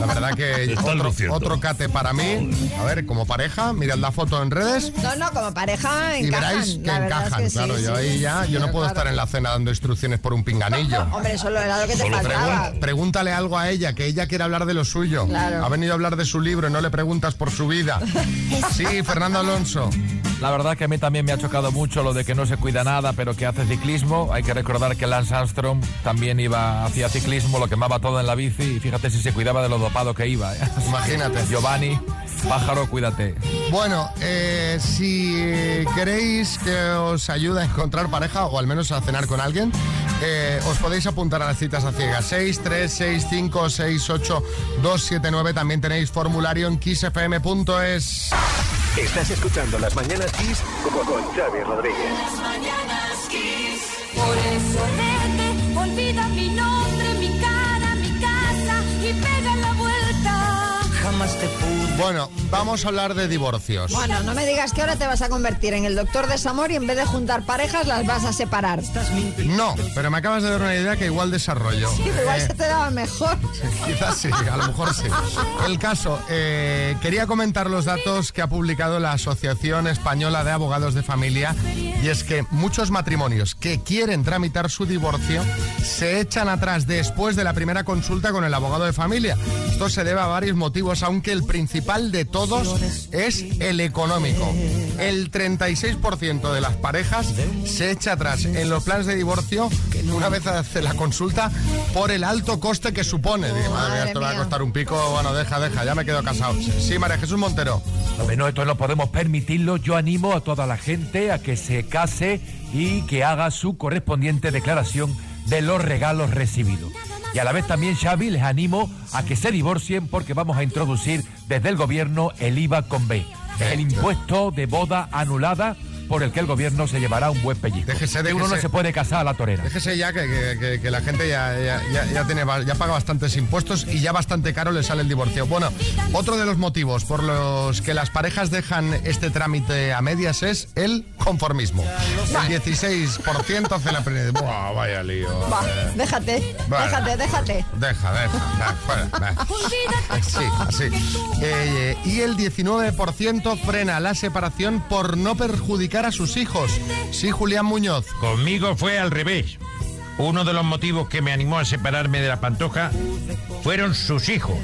La verdad que otro, otro cate para mí. A ver, como pareja, mirad la foto en redes. No, no, como pareja Y encajan. veráis que la verdad es encajan, que sí, claro. yo ahí ya, yo no Pero puedo claro. estar en la cena dando instrucciones por un pinganillo. Hombre, solo era lo que te Solo faltaba. pregun- pregúntale algo a ella, que ella quiere hablar de lo suyo. Claro. Ha venido a hablar de su libro y no le preguntas por su vida. Sí, Fernando Alonso. La verdad que a mí también me ha chocado mucho lo de que no se cuida nada, pero que hace ciclismo. Hay que recordar que Lance Armstrong también iba hacia ciclismo, lo quemaba todo en la bici y fíjate si se cuidaba de lo dopado que iba. ¿eh? Imagínate. Giovanni, pájaro, cuídate. Bueno, eh, si queréis que os ayude a encontrar pareja o al menos a cenar con alguien, eh, os podéis apuntar a las citas a ciegas. 6, 3, 6, 5, 6, 8, 2, 7, 9. También tenéis formulario en kissfm.es. Estás escuchando Las Mañanas Kiss con, con Xavi Rodríguez. Por eso vete, olvida Bueno, vamos a hablar de divorcios. Bueno, no me digas que ahora te vas a convertir en el doctor de Samor y en vez de juntar parejas las vas a separar. No, pero me acabas de dar una idea que igual desarrollo. Sí, pero igual Eh, se te daba mejor. Quizás sí, a lo mejor sí. El caso, eh, quería comentar los datos que ha publicado la Asociación Española de Abogados de Familia y es que muchos matrimonios que quieren tramitar su divorcio se echan atrás después de la primera consulta con el abogado de familia. Esto se debe a varios motivos, aunque el principal de todos es el económico. El 36% de las parejas se echa atrás en los planes de divorcio una vez hace la consulta por el alto coste que supone. Madre mía, esto me va a costar un pico. Bueno, deja, deja, ya me quedo casado. Sí, María Jesús Montero. Hombre, no, esto no podemos permitirlo. Yo animo a toda la gente a que se case y que haga su correspondiente declaración de los regalos recibidos. Y a la vez también, Xavi, les animo a que se divorcien porque vamos a introducir desde el gobierno el IVA con B. El impuesto de boda anulada por el que el gobierno se llevará un buen pellizco. Déjese, uno no se puede casar a la torera. Déjese ya que, que- que- que la gente ya, ya, ya- ya tiene, ya paga bastantes impuestos y ya bastante caro le sale el divorcio. Bueno, otro de los motivos por los que las parejas dejan este trámite a medias es el conformismo. El 16% hace la primera. Buah, vaya lío. Va, Eh, déjate, Vale. déjate, déjate. Deja, deja, va, fuera, va. Sí, así. Eh, y el 19% frena la separación por no perjudicar a sus hijos. Sí, Julián Muñoz. Conmigo fue al revés. Uno de los motivos que me animó a separarme de la pantoja fueron sus hijos.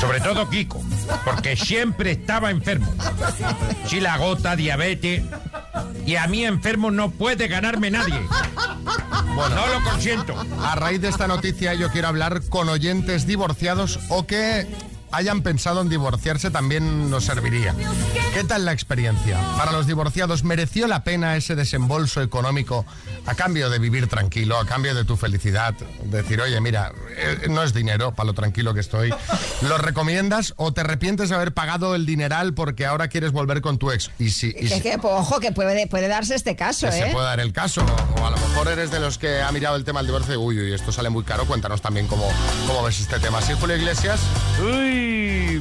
Sobre todo Kiko, porque siempre estaba enfermo. Si la gota, diabetes. Y a mí enfermo no puede ganarme nadie. Bueno, no lo consiento. A raíz de esta noticia yo quiero hablar con oyentes divorciados o que hayan pensado en divorciarse también nos serviría. ¿Qué tal la experiencia? Para los divorciados, ¿mereció la pena ese desembolso económico a cambio de vivir tranquilo, a cambio de tu felicidad? Decir, oye, mira, eh, no es dinero para lo tranquilo que estoy. ¿Lo recomiendas o te arrepientes de haber pagado el dineral porque ahora quieres volver con tu ex? Y si, y Que, si- que, ojo, que puede, puede darse este caso, que ¿eh? se puede dar el caso. O a lo mejor eres de los que ha mirado el tema del divorcio y uy, uy, esto sale muy caro. Cuéntanos también cómo, cómo ves este tema. ¿Sí, Julio Iglesias? Uy,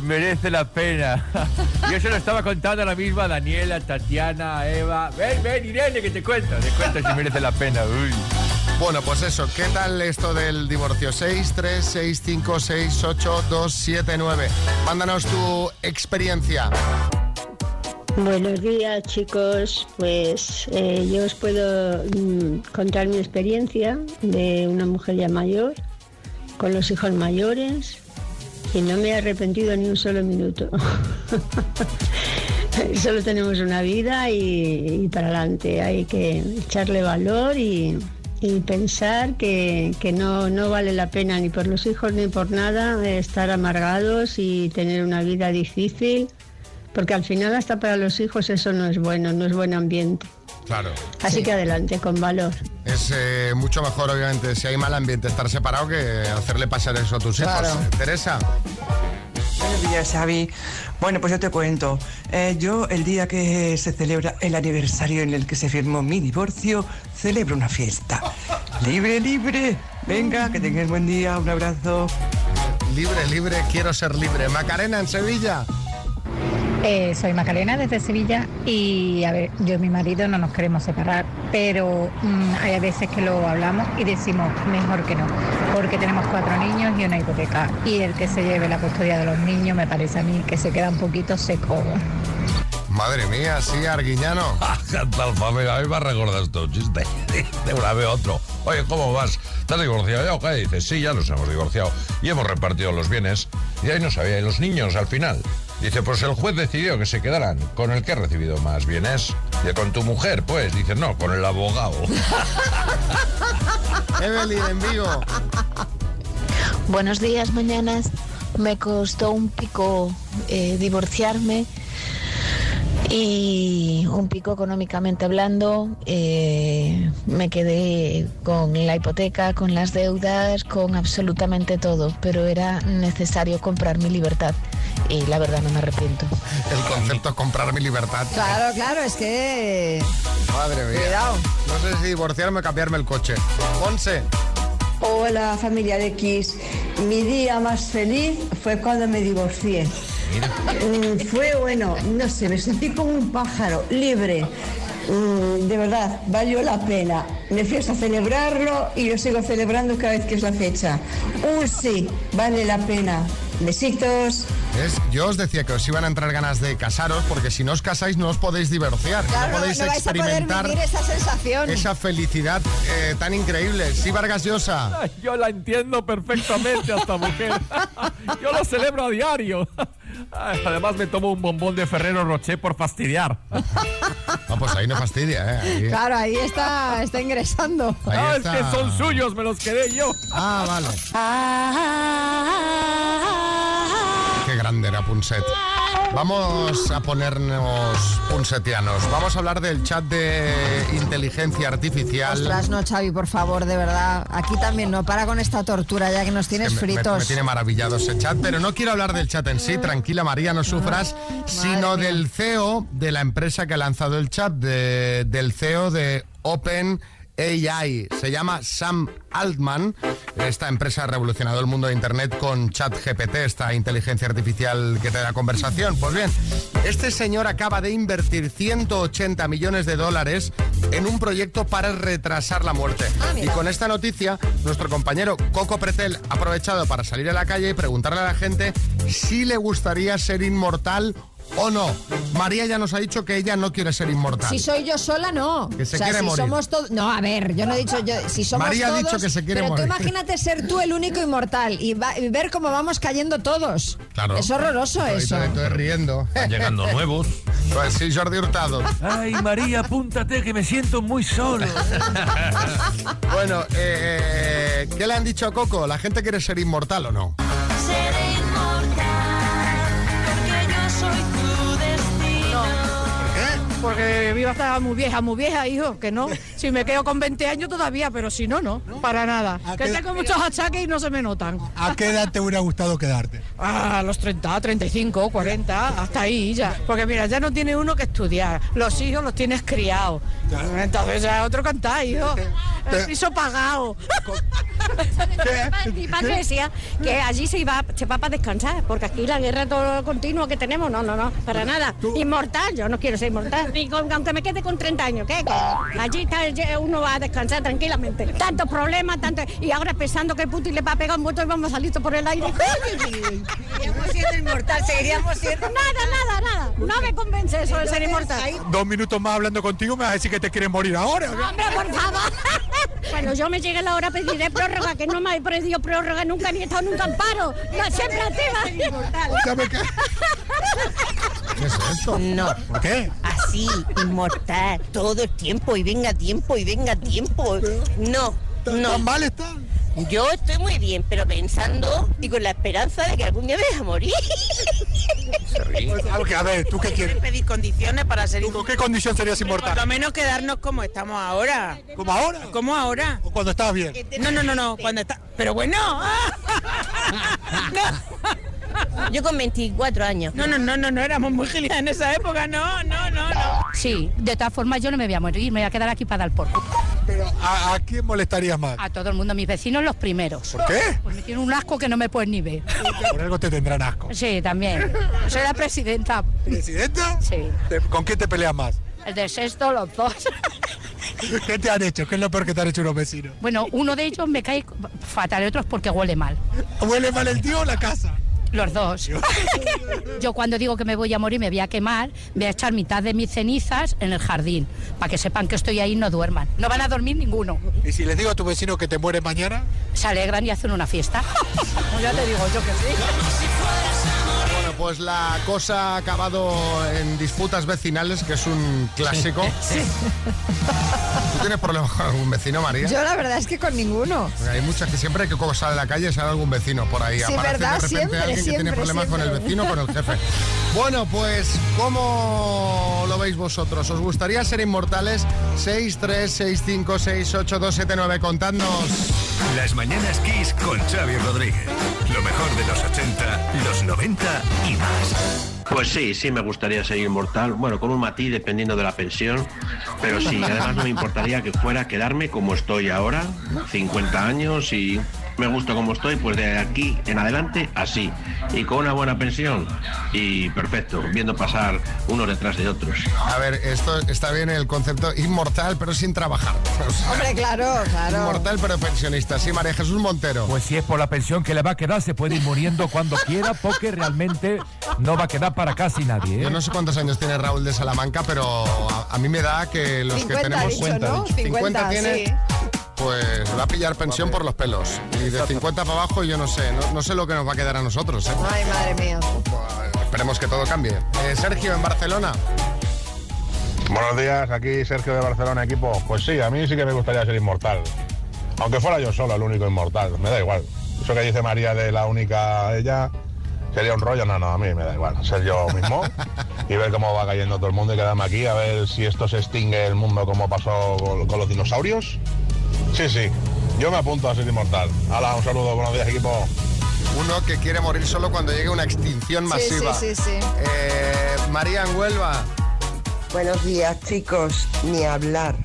merece la pena. Yo se lo estaba contando ahora mismo a Daniela, Tatiana, Eva. Ven, ven, Irene, que te cuento. Te cuento si merece la pena. Uy. Bueno, pues eso, ¿qué tal esto del divorcio? 6, 3, 6, 5, 6, 8, 2, 7, 9. Mándanos tu experiencia. Buenos días chicos, pues eh, yo os puedo mm, contar mi experiencia de una mujer ya mayor, con los hijos mayores, y no me he arrepentido ni un solo minuto. Solo tenemos una vida y, para adelante hay que echarle valor y, y pensar que, que no, no vale la pena ni por los hijos ni por nada estar amargados y tener una vida difícil, porque al final hasta para los hijos eso no es bueno, no es buen ambiente. Claro. Así que adelante, con valor. Es eh, mucho mejor, obviamente, si hay mal ambiente, estar separado que hacerle pasar eso a tus Claro. hijos. Teresa. Buenos días, Xavi. Bueno, pues yo te cuento. Eh, yo, el día que se celebra el aniversario en el que se firmó mi divorcio, celebro una fiesta. Libre, libre. Venga, que tengas buen día. Un abrazo. Libre, libre, quiero ser libre. Macarena, en Sevilla. Eh, soy Macarena desde Sevilla y a ver, yo y mi marido no nos queremos separar, pero mm, hay a veces que lo hablamos y decimos mejor que no, porque tenemos cuatro niños y una hipoteca y el que se lleve la custodia de los niños me parece a mí que se queda un poquito seco. Madre mía, sí, Arguiñano. Tal familia, a mí me ha recordado esto, un chiste. De una vez otro. Oye, ¿cómo vas? ¿Estás divorciado ya o qué? Dices, sí, ya nos hemos divorciado. Y hemos repartido los bienes. Y ahí no sabía, ¿y los niños al final? Dice, pues el juez decidió que se quedaran con el que ha recibido más bienes. Y con tu mujer, pues, dice, no, con el abogado. Evelyn, en Vigo. Buenos días, mañanas. Me costó un pico eh, divorciarme y un pico económicamente hablando. eh, me quedé con la hipoteca, con las deudas, con absolutamente todo, pero era necesario comprar mi libertad y la verdad no me arrepiento. El concepto es comprar mi libertad. Claro, claro, es que... Madre mía. Cuidado. No sé si divorciarme o cambiarme el coche. Monse. Hola familia de X. Mi día más feliz fue cuando me divorcié. Mm, fue bueno, no sé, me sentí como un pájaro, libre. Mm, de verdad, valió la pena. Me fui a celebrarlo y lo sigo celebrando cada vez que es la fecha. Un sí, vale la pena. Besitos. Yo os decía que os iban a entrar ganas de casaros porque si no os casáis no os podéis divorciar. Claro, no podéis no vais a poder experimentar vivir esa sensación. esa felicidad eh, tan increíble. Sí, Vargas Llosa. Yo la entiendo perfectamente a esta mujer. Yo lo celebro a diario. Ay, Además me tomo un bombón de Ferrero Rocher por fastidiar. No, pues ahí no fastidia, ¿eh? Ahí- Claro, ahí está, está ingresando. Ahí No, está. es que son suyos, me los quedé yo. Ah, vale. A Punset. Vamos a ponernos punsetianos. Vamos a hablar del chat de inteligencia artificial. Ostras, no, Xavi, por favor, de verdad. Aquí también no para con esta tortura ya que nos tienes me- fritos. Me, tiene maravillado ese chat, pero no quiero hablar del chat en sí, tranquila María, no sufras, sino del CEO de la empresa que ha lanzado el chat, de- del CEO de Open AI. Se llama Sam Altman. Esta empresa ha revolucionado el mundo de Internet con ChatGPT, esta inteligencia artificial que te da conversación. Pues bien, este señor acaba de invertir 180 millones de dólares en un proyecto para retrasar la muerte. y con esta noticia, nuestro compañero Coco Pretel ha aprovechado para salir a la calle y preguntarle a la gente si le gustaría ser inmortal o no. María ya nos ha dicho que ella no quiere ser inmortal. Si soy yo sola, no. Que se o sea, quiere si morir. somos todos. No, a ver, yo no he dicho yo. Si somos María ha dicho que se quiere pero morir. tú imagínate ser tú el único inmortal y, va- y ver cómo vamos cayendo todos. Claro. Es horroroso Ahorita eso. estoy riendo. llegando nuevos. Pues sí, Jordi Hurtado. Ay, María, apúntate que me siento muy solo. Bueno, eh, ¿qué le han dicho a Coco? ¿La gente quiere ser inmortal o no? Porque viva hasta muy vieja, muy vieja, hijo, que no. Si me quedo con 20 años todavía, pero si no, no, para nada. Que tengo muchos achaques y no se me notan. ¿A qué edad te hubiera gustado quedarte? A los 30, 35, 40, hasta ahí ya. Porque mira, ya no tiene uno que estudiar. Los hijos los tienes criados. Entonces ya es otro cantar, hijo. El piso pagado. Y para Grecia, que allí se iba, se va para descansar, porque aquí la guerra todo continuo que tenemos, no, no, no, para nada. Inmortal, yo no quiero ser inmortal, ni con- aunque me quede con 30 años, ¿qué? Que allí está, uno va a descansar tranquilamente. Tantos problemas, tanto, y ahora pensando que Putin le va a pegar un botón y vamos a salir por el aire. Seguiríamos siendo inmortal, seguiríamos siendo... Nada, nada, nada, no me convence eso de ser inmortal. Dos minutos más hablando contigo me vas a decir que te quieres morir ahora. Hombre, por favor. Cuando yo me llegue la hora pediré prórroga, que no me he pedido prórroga nunca ni he estado nunca en paro. No, siempre activa. ¿Sabe qué? ¿Qué es esto? No. ¿Por qué? Así, inmortal, todo el tiempo y venga tiempo y venga tiempo. No, no. ¿Tan mal están? Yo estoy muy bien, pero pensando y con la esperanza de que algún día me deja morir. Pues, A ver, ¿tú qué quieres? pedir condiciones para ser ¿Con qué condición serías Por lo inmortal? menos quedarnos como estamos ahora. ¿Como ahora? ¿Cómo ahora? ¿O cuando estabas bien? No, no, no, no, cuando está... Pero bueno. Yo con 24 años. No, no, no, no, no éramos muy gilias en esa época, no, no, no, no. Sí, de todas formas yo no me voy a morir, me voy a quedar aquí para dar por. Pero ¿a, a quién molestarías más? A todo el mundo, mis vecinos los primeros. ¿Por qué? Pues me tienen un asco que no me puedes ni ver. Por algo te tendrán asco. Sí, también. Soy la presidenta. ¿Presidenta? Sí. ¿Con quién te peleas más? El de sexto, los dos. ¿Qué te han hecho? ¿Qué es lo peor que te han hecho unos vecinos? Bueno, uno de ellos me cae fatal, otro es porque huele mal. ¿Huele mal el tío o la casa? Los dos. Yo cuando digo que me voy a morir, me voy a quemar, voy a echar mitad de mis cenizas en el jardín, para que sepan que estoy ahí y no duerman. No van a dormir ninguno. ¿Y si les digo a tu vecino que te mueres mañana? Se alegran y hacen una fiesta. Pues ya te digo yo que sí. Pues la cosa ha acabado en disputas vecinales, que es un clásico. ¿Tú tienes problemas con algún vecino, María? Yo la verdad es que con ninguno. Porque hay muchas que siempre que sale a la calle sale algún vecino por ahí. Sí, Aparece ¿verdad? de repente Siempre, alguien que tiene siempre, problemas con el siempre. vecino o con el jefe. Bueno, pues, ¿cómo lo veis vosotros? ¿Os gustaría ser inmortales? 6, 3, 6, 5, 6, 8, 2, 7, 9, contadnos. Las mañanas Kiss con Xavi Rodríguez. Lo mejor de los 80, los 90 y. Pues sí, sí me gustaría ser inmortal, bueno, con un matiz dependiendo de la pensión, pero sí, además no me importaría que fuera quedarme como estoy ahora, 50 años y me gusta como estoy, pues de aquí en adelante así, y con una buena pensión y perfecto, viendo pasar unos detrás de otros. A ver, esto está bien el concepto inmortal, pero sin trabajar. O sea, Hombre, claro, claro. Inmortal, pero pensionista. Sí, María Jesús Montero. Pues si es por la pensión que le va a quedar, se puede ir muriendo cuando quiera, porque realmente no va a quedar para casi nadie. ¿eh? Yo no sé cuántos años tiene Raúl de Salamanca, pero a, a mí me da que los 50 que tenemos dicho, cuenta, ¿no? 50 tiene, sí. Pues va a pillar pensión por los pelos. Y de 50 para abajo yo no sé, no, no sé lo que nos va a quedar a nosotros. ¿eh? Ay, madre mía. Esperemos que todo cambie. Eh, Sergio, en Barcelona. Buenos días, aquí Sergio de Barcelona, equipo. Pues sí, a mí sí que me gustaría ser inmortal. Aunque fuera yo solo el único inmortal, me da igual. Eso que dice María de la única ella, sería un rollo. No, no, a mí me da igual. Ser yo mismo y ver cómo va cayendo todo el mundo y quedarme aquí a ver si esto se extingue el mundo como pasó con, con los dinosaurios. Sí, sí. Yo me apunto a ser inmortal. Hala, un saludo, buenos días, equipo. Uno que quiere morir solo cuando llegue una extinción Sí, masiva. sí, sí, sí. Eh, María en Huelva. Buenos días, chicos. Ni hablar.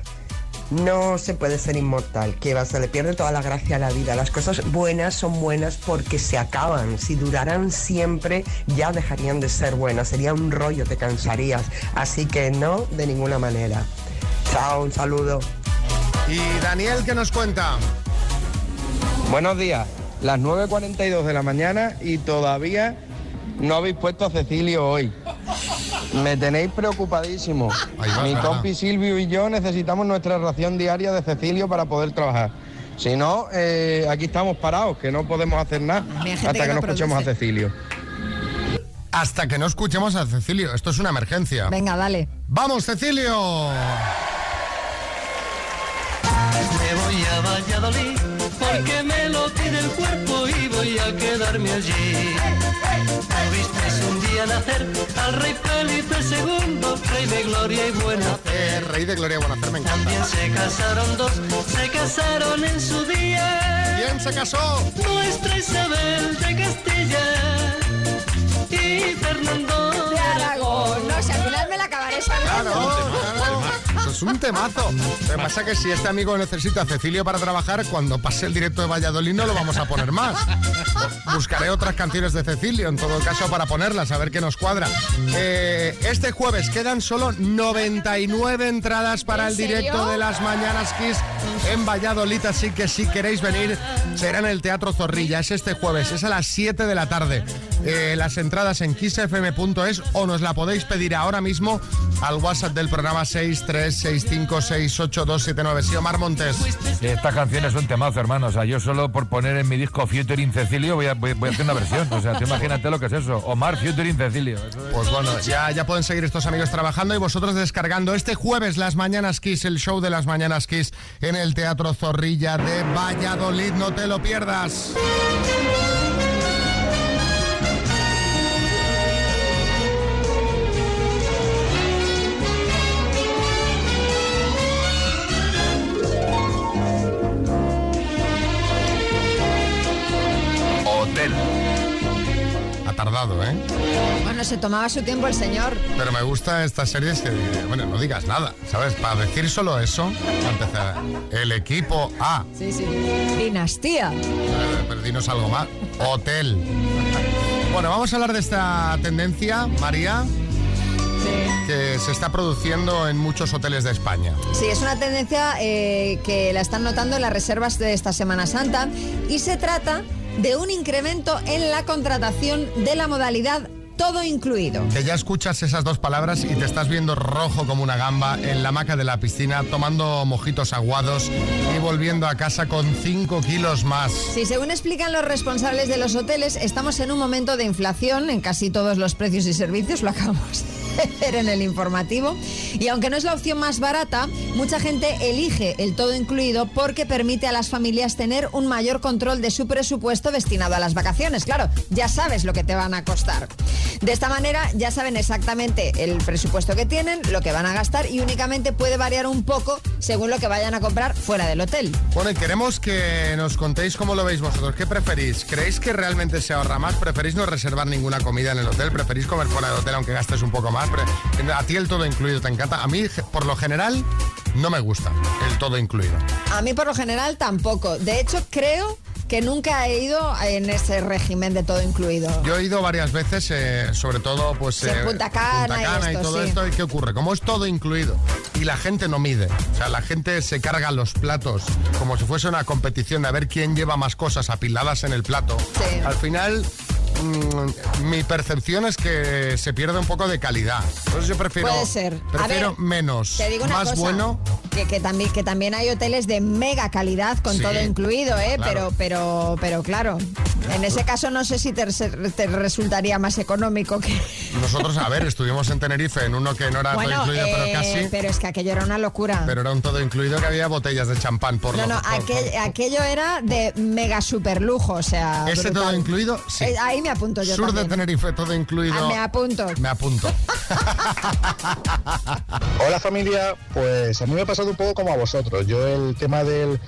No se puede ser inmortal. Que va, se le pierde toda la gracia a la vida. Las cosas buenas son buenas porque se acaban. Si duraran siempre, ya dejarían de ser buenas. Sería un rollo, te cansarías. Así que no, de ninguna manera. Chao, un saludo. Y Daniel, ¿qué nos cuenta? Buenos días, las 9.42 de la mañana y todavía no habéis puesto a Cecilio hoy. Me tenéis preocupadísimo. va, Mi compi Silvio y yo necesitamos nuestra ración diaria de Cecilio para poder trabajar. Si no, eh, aquí estamos parados, que no podemos hacer nada hasta que que, no no escuchemos a. Cecilio. Hasta que no escuchemos a Cecilio. Esto es una emergencia. Venga, dale. ¡Vamos, Cecilio! A Valladolid porque me lo pide el cuerpo y voy a quedarme allí. ¿No visteis un día nacer al rey Felipe II, rey de gloria y buena fe? Eh, rey de Gloria Buenacer, me encanta. También se casaron dos, se casaron en su día. ¿Quién se casó? Nuestra Isabel de Castilla y Fernando De Aragón. No sé, al final me la acabaré sabiendo. Eso es un temazo. Lo que pasa es que si este amigo necesita a Cecilio para trabajar, cuando pase el directo de Valladolid no lo vamos a poner más. Buscaré otras canciones de Cecilio, en todo caso, para ponerlas, a ver qué nos cuadra. Eh, este jueves quedan solo 99 entradas para ¿En el serio? directo de las Mañanas Kiss en Valladolid, así que si queréis venir, será en el Teatro Zorrilla. Es este jueves, es a las 7 de la tarde. Eh, las entradas en kissfm.es o nos la podéis pedir ahora mismo al WhatsApp del programa 636568279. Sí, Omar Montes. Estas canciones son temazo, hermano. O sea, yo solo por poner en mi disco Futuring Cecilio voy a, voy, voy a hacer una versión. O sea, tú imagínate lo que es eso. Omar Futuring Cecilio. Es- Pues bueno, ya, ya pueden seguir estos amigos trabajando y vosotros descargando este jueves las Mañanas Kiss, el show de las Mañanas Kiss en el Teatro Zorrilla de Valladolid. No te lo pierdas. Se tomaba su tiempo el señor. Pero me gusta esta serie que, bueno, no digas nada, ¿sabes? Para decir solo eso, empezar, el equipo A, Sí, sí. Dinastía. Eh, pero dinos algo más, hotel. Bueno, vamos a hablar de esta tendencia, María, que se está produciendo en muchos hoteles de España. Sí, es una tendencia eh, que la están notando en las reservas de esta Semana Santa y se trata de un incremento en la contratación de la modalidad todo incluido. Que ya escuchas esas dos palabras y te estás viendo rojo como una gamba en la hamaca de la piscina, tomando mojitos aguados y volviendo a casa con 5 kilos más. Sí, según explican los responsables de los hoteles, estamos en un momento de inflación en casi todos los precios y servicios, lo acabamos de en el informativo. Y aunque no es la opción más barata, mucha gente elige el todo incluido porque permite a las familias tener un mayor control de su presupuesto destinado a las vacaciones. Claro, ya sabes lo que te van a costar. De esta manera ya saben exactamente el presupuesto que tienen, lo que van a gastar y únicamente puede variar un poco según lo que vayan a comprar fuera del hotel. Bueno, y queremos que nos contéis cómo lo veis vosotros. ¿Qué preferís? ¿Creéis que realmente se ahorra más? ¿Preferís no reservar ninguna comida en el hotel? ¿Preferís comer fuera del hotel aunque gastes un poco más? A ti el todo incluido te encanta. A mí, por lo general, no me gusta el todo incluido. A mí por lo general tampoco. De hecho, creo que nunca he ido en ese régimen de todo incluido. Yo he ido varias veces, eh, sobre todo pues Sí, eh, Punta Cana Punta y Cana y, esto, todo sí. esto. ¿Y qué ocurre? Como es todo incluido y la gente no mide, o sea, la gente se carga los platos como si fuese una competición de a ver quién lleva más cosas apiladas en el plato. Al final mm, mi percepción es que se pierde un poco de calidad. Entonces yo prefiero, Puede ser. Prefiero ver, menos, Te digo una más cosa, bueno. Que, que también, que también hay hoteles de mega calidad con Sí, todo incluido, ¿eh? claro. Pero, pero, pero claro, En ese caso no sé si te, te resultaría más económico que... Nosotros, a ver, estuvimos en Tenerife en uno que no era todo incluido, pero eh, casi. pero es que aquello era una locura. Pero era un todo incluido que había botellas de champán por no, lo no, por- aquel- aquello era de mega super lujo, o sea. ¿Ese brutal. todo incluido? Sí. Eh, ahí me apunto yo Sur de. Tenerife, todo incluido. Ah, me apunto. Me apunto. Hola familia, pues a mí me ha pasado un poco como a vosotros. Yo el tema del,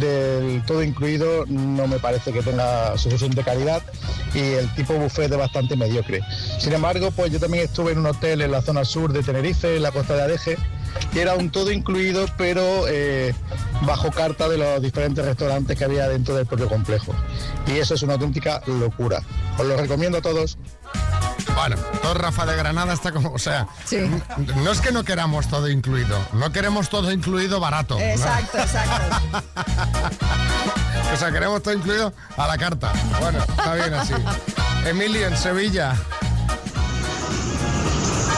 del todo incluido no me parece que tenga suficiente calidad y el tipo buffet es bastante mediocre. Sin embargo, pues yo también estuve en un hotel en la zona sur de Tenerife, en la costa de Adeje, era un todo incluido, pero eh, bajo carta de los diferentes restaurantes que había dentro del propio complejo. Y eso es una auténtica locura. Os lo recomiendo a todos. Bueno, todo Rafa de Granada está como, o sea, n- no es que no queramos todo incluido, no queremos todo incluido barato. ¿no? Exacto, exacto. O sea, queremos todo incluido a la carta. Bueno, está bien así. Emilio, en Sevilla.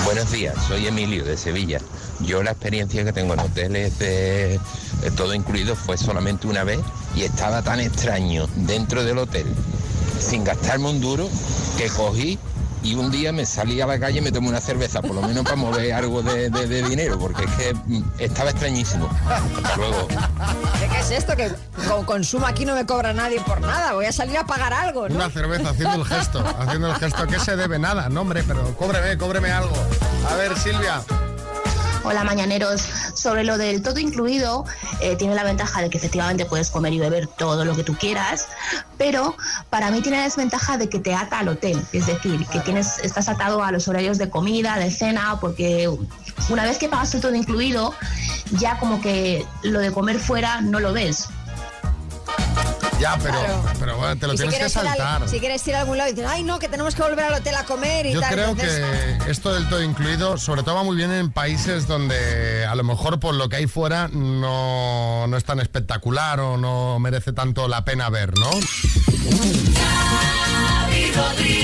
Buenos días, soy Emilio de Sevilla. Yo la experiencia que tengo en hoteles de, de todo incluido fue solamente una vez y estaba tan extraño dentro del hotel, sin gastarme un duro, que cogí y un día me salí a la calle y me tomé una cerveza, por lo menos para mover algo de, de- de dinero, porque es que mm, estaba extrañísimo. Hasta luego. ¿Qué es esto? Que con consumo aquí no me cobra nadie por nada. Voy a salir a pagar algo, ¿no? Una cerveza haciendo el gesto, haciendo el gesto que se debe nada, no hombre, pero cóbreme, cóbreme algo. A ver, Silvia. Hola mañaneros, sobre lo del todo incluido, eh, tiene la ventaja de que efectivamente puedes comer y beber todo lo que tú quieras, pero para mí tiene la desventaja de que te ata al hotel, es decir, que tienes, estás atado a los horarios de comida, de cena, porque una vez que pagas el todo incluido, ya como que lo de comer fuera no lo ves. Ya, pero, Claro. pero bueno, te lo Y si tienes que al- saltar. si quieres ir a algún lado y dices, ay, no, que tenemos que volver al hotel a comer y Yo tal. creo entonces- que esto del todo incluido, sobre todo va muy bien en países donde a lo mejor por lo que hay fuera no, no es tan espectacular o no merece tanto la pena ver, ¿no? Rodríguez.